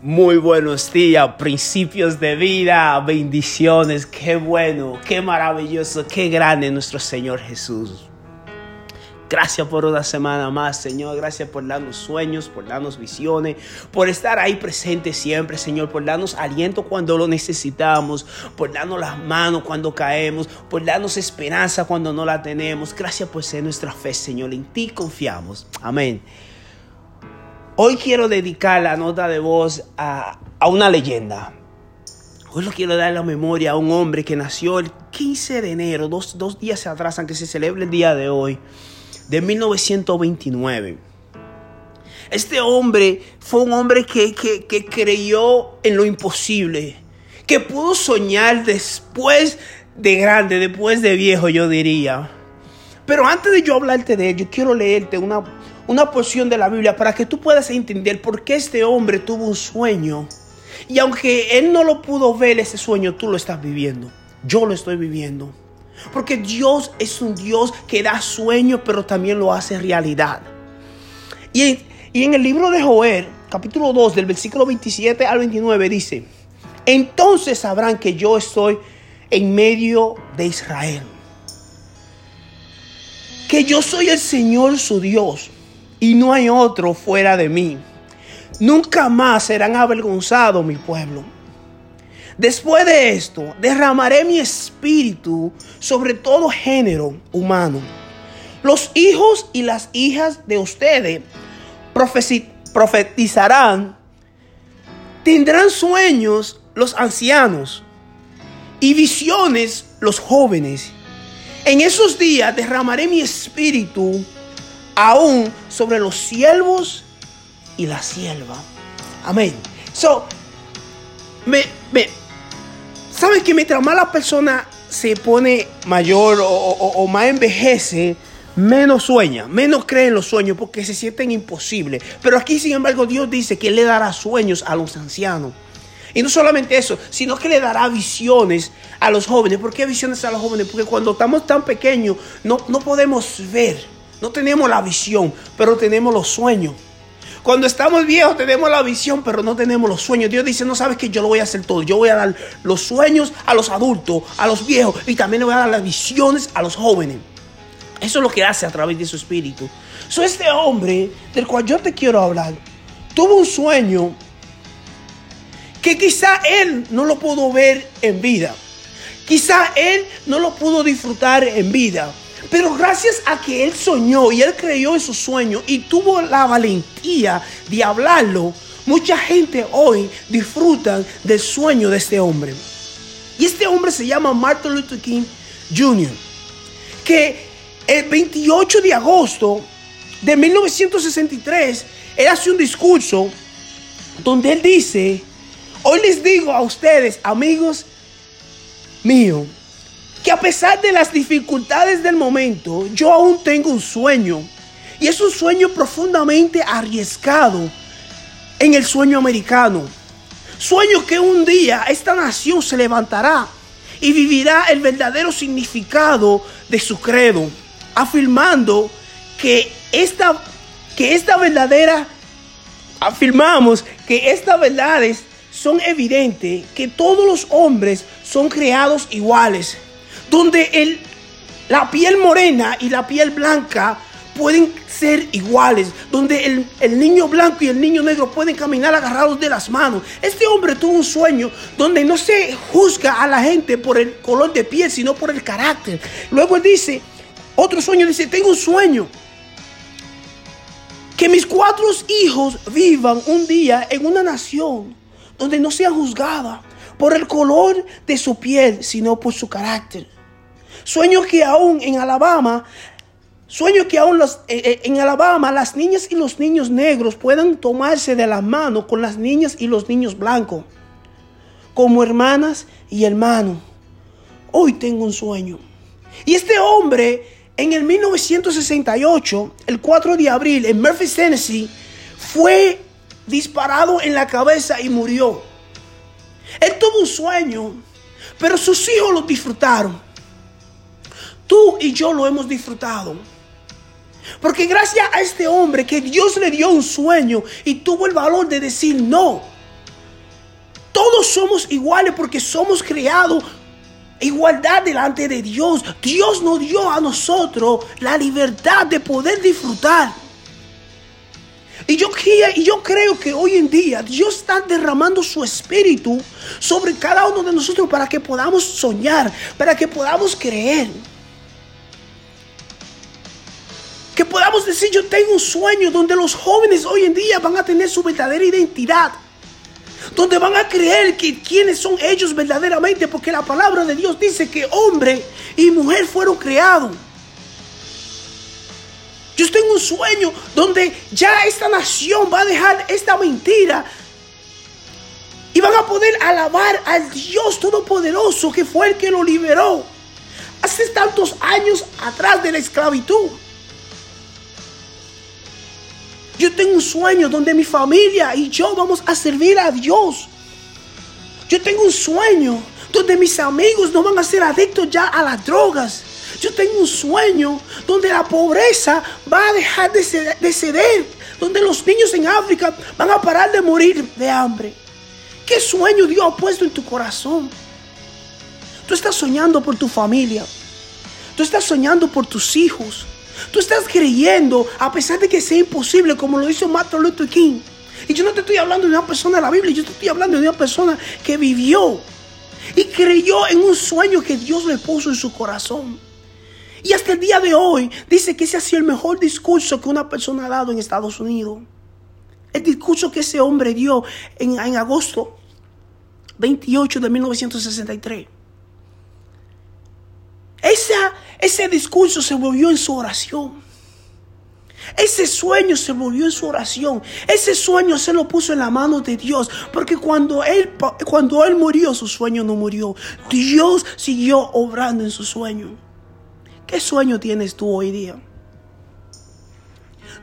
Muy buenos días, principios de vida, bendiciones, qué bueno, qué maravilloso, qué grande nuestro Señor Jesús. Gracias por una semana más, Señor. Gracias por darnos sueños, por darnos visiones, por estar ahí presente siempre, Señor, por darnos aliento cuando lo necesitamos, por darnos las manos cuando caemos, por darnos esperanza cuando no la tenemos. Gracias por ser nuestra fe, Señor. En ti confiamos. Amén. Hoy quiero dedicar la nota de voz a, una leyenda. Hoy lo quiero dar la memoria a un hombre que nació el 15 de enero, dos, días atrás, aunque se celebre el día de hoy, de 1929. Este hombre fue un hombre que, que creyó en lo imposible, que pudo soñar después de grande, después de viejo, yo diría. Pero antes de yo hablarte de él, yo quiero leerte una, una porción de la Biblia para que tú puedas entender por qué este hombre tuvo un sueño. Y aunque él no lo pudo ver, ese sueño tú lo estás viviendo. Yo lo estoy viviendo. Porque Dios es un Dios que da sueño, pero también lo hace realidad. Y, y en el libro de Joel, capítulo 2, del versículo 27 al 29, dice, entonces sabrán que yo estoy en medio de Israel. Que yo soy el Señor su Dios y no hay otro fuera de mí. Nunca más serán avergonzados mi pueblo. Después de esto, derramaré mi espíritu sobre todo género humano. Los hijos y las hijas de ustedes profetizarán, tendrán sueños los ancianos y visiones los jóvenes. En esos días derramaré mi espíritu aún sobre los siervos y la sierva. Amén. So, me, me, ¿sabes que mientras más la persona se pone mayor o, más envejece, menos sueña, menos cree en los sueños porque se sienten imposibles. Pero aquí, sin embargo, Dios dice que le dará sueños a los ancianos. Y no solamente eso, sino que le dará visiones a los jóvenes. ¿Por qué visiones a los jóvenes? Porque cuando estamos tan pequeños no, no podemos ver. No tenemos la visión, pero tenemos los sueños. Cuando estamos viejos tenemos la visión, pero no tenemos los sueños. Dios dice, no sabes que yo lo voy a hacer todo. Yo voy a dar los sueños a los adultos, a los viejos, y también le voy a dar las visiones a los jóvenes. Eso es lo que hace a través de su espíritu. So, este hombre del cual yo te quiero hablar, tuvo un sueño que quizá él no lo pudo ver en vida. Quizá él no lo pudo disfrutar en vida. Pero gracias a que él soñó y él creyó en su sueño y tuvo la valentía de hablarlo, mucha gente hoy disfruta del sueño de este hombre. Y este hombre se llama Martin Luther King Jr., que el 28 de agosto de 1963, él hace un discurso donde él dice, hoy les digo a ustedes, amigos míos, que a pesar de las dificultades del momento, yo aún tengo un sueño. Y es un sueño profundamente arriesgado en el sueño americano. Sueño que un día esta nación se levantará y vivirá el verdadero significado de su credo, afirmando que esta, que esta verdadera, afirmamos que estas verdades son evidentes, que todos los hombres son creados iguales donde el, la piel morena y la piel blanca pueden ser iguales, donde el, el, niño blanco y el niño negro pueden caminar agarrados de las manos. Este hombre tuvo un sueño donde no se juzga a la gente por el color de piel, sino por el carácter. Luego dice, otro sueño dice, tengo un sueño. Que mis cuatro hijos vivan un día en una nación donde no sea juzgada por el color de su piel, sino por su carácter. Sueño que aún en Alabama, sueño que aún eh, eh, en Alabama las niñas y los niños negros puedan tomarse de la mano con las niñas y los niños blancos, como hermanas y hermanos. Hoy tengo un sueño. Y este hombre en el 1968, el 4 de abril, en Memphis, Tennessee, fue disparado en la cabeza y murió. Él tuvo un sueño, pero sus hijos lo disfrutaron. Tú y yo lo hemos disfrutado. Porque gracias a este hombre que Dios le dio un sueño y tuvo el valor de decir no. todos somos iguales porque somos creados igualdad delante de Dios. Dios nos dio a nosotros la libertad de poder disfrutar. Y yo, y yo creo que hoy en día Dios está derramando su espíritu sobre cada uno de nosotros para que podamos soñar, para que podamos creer. Que podamos decir, yo tengo un sueño donde los jóvenes hoy en día van a tener su verdadera identidad donde van a creer que quiénes son ellos verdaderamente, porque la palabra de Dios dice que hombre y mujer fueron creados. Yo tengo un sueño donde ya esta nación va a dejar esta mentira y van a poder alabar al Dios Todopoderoso que fue el que lo liberó hace tantos años atrás de la esclavitud. Yo tengo un sueño donde mi familia y yo vamos a servir a Dios. Yo tengo un sueño donde mis amigos no van a ser adictos ya a las drogas. Yo tengo un sueño donde la pobreza va a dejar de, ceder, donde los niños en África van a parar de morir de hambre. ¿Qué sueño Dios ha puesto en tu corazón? Tú estás soñando por tu familia. Tú estás soñando por tus hijos. Tú estás creyendo a pesar de que sea imposible, como lo hizo Martin Luther King. Y yo no te estoy hablando de una persona de la Biblia, yo te estoy hablando de una persona que vivió y creyó en un sueño que Dios le puso en su corazón. Y hasta el día de hoy dice que ese ha sido el mejor discurso que una persona ha dado en Estados Unidos. El discurso que ese hombre dio en, en agosto 28 de 1963. Esa, ese discurso se volvió en su oración. Ese sueño se volvió en su oración. Ese sueño se lo puso en la mano de Dios. Porque cuando él, cuando él murió, su sueño no murió. Dios siguió obrando en su sueño. ¿Qué sueño tienes tú hoy día?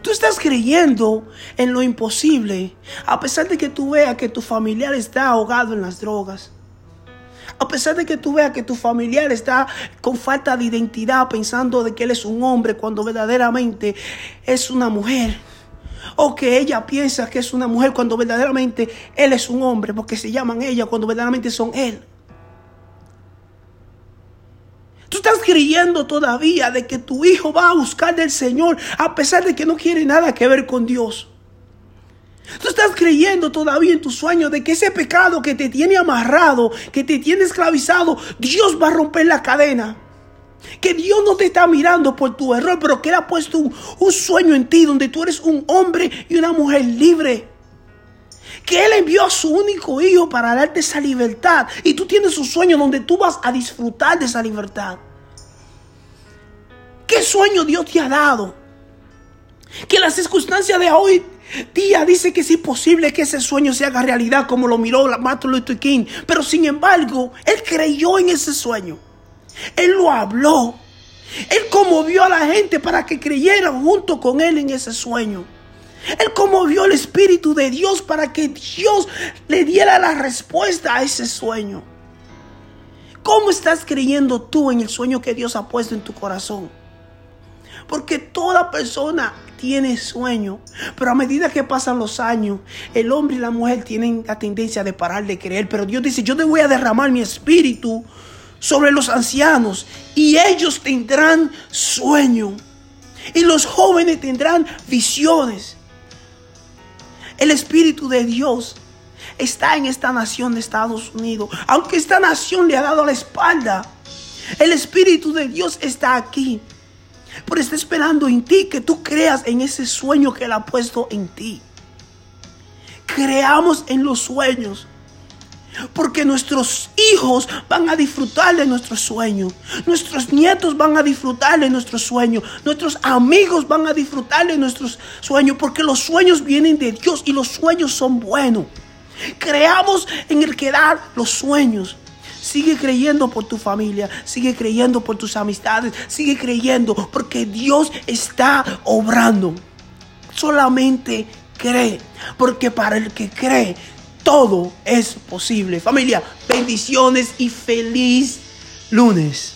Tú estás creyendo en lo imposible, a pesar de que tú veas que tu familiar está ahogado en las drogas. A pesar de que tú veas que tu familiar está con falta de identidad pensando de que él es un hombre cuando verdaderamente es una mujer. O que ella piensa que es una mujer cuando verdaderamente él es un hombre porque se llaman ella cuando verdaderamente son él. Tú estás creyendo todavía de que tu hijo va a buscar del Señor a pesar de que no quiere nada que ver con Dios. Tú estás creyendo todavía en tu sueño de que ese pecado que te tiene amarrado, que te tiene esclavizado, Dios va a romper la cadena. Que Dios no te está mirando por tu error, pero que Él ha puesto un, un sueño en ti donde tú eres un hombre y una mujer libre. Que Él envió a su único hijo para darte esa libertad. Y tú tienes un sueño donde tú vas a disfrutar de esa libertad. ¿Qué sueño Dios te ha dado? Que las circunstancias de hoy Día dice que es imposible que ese sueño se haga realidad como lo miró Martin Luther King. Pero sin embargo, él creyó en ese sueño. Él lo habló. Él conmovió a la gente para que creyeran junto con él en ese sueño. Él conmovió el Espíritu de Dios para que Dios le diera la respuesta a ese sueño. ¿Cómo estás creyendo tú en el sueño que Dios ha puesto en tu corazón? Porque toda persona tiene sueño, pero a medida que pasan los años, el hombre y la mujer tienen la tendencia de parar de creer. Pero Dios dice, yo te voy a derramar mi espíritu sobre los ancianos y ellos tendrán sueño. Y los jóvenes tendrán visiones. El Espíritu de Dios está en esta nación de Estados Unidos. Aunque esta nación le ha dado la espalda, el Espíritu de Dios está aquí. Pero está esperando en ti que tú creas en ese sueño que Él ha puesto en ti. Creamos en los sueños. Porque nuestros hijos van a disfrutar de nuestro sueño. Nuestros nietos van a disfrutar de nuestro sueño. Nuestros amigos van a disfrutar de nuestros sueños. Porque los sueños vienen de Dios y los sueños son buenos. Creamos en el que dar los sueños. Sigue creyendo por tu familia, sigue creyendo por tus amistades, sigue creyendo porque Dios está obrando. Solamente cree, porque para el que cree, todo es posible. Familia, bendiciones y feliz lunes.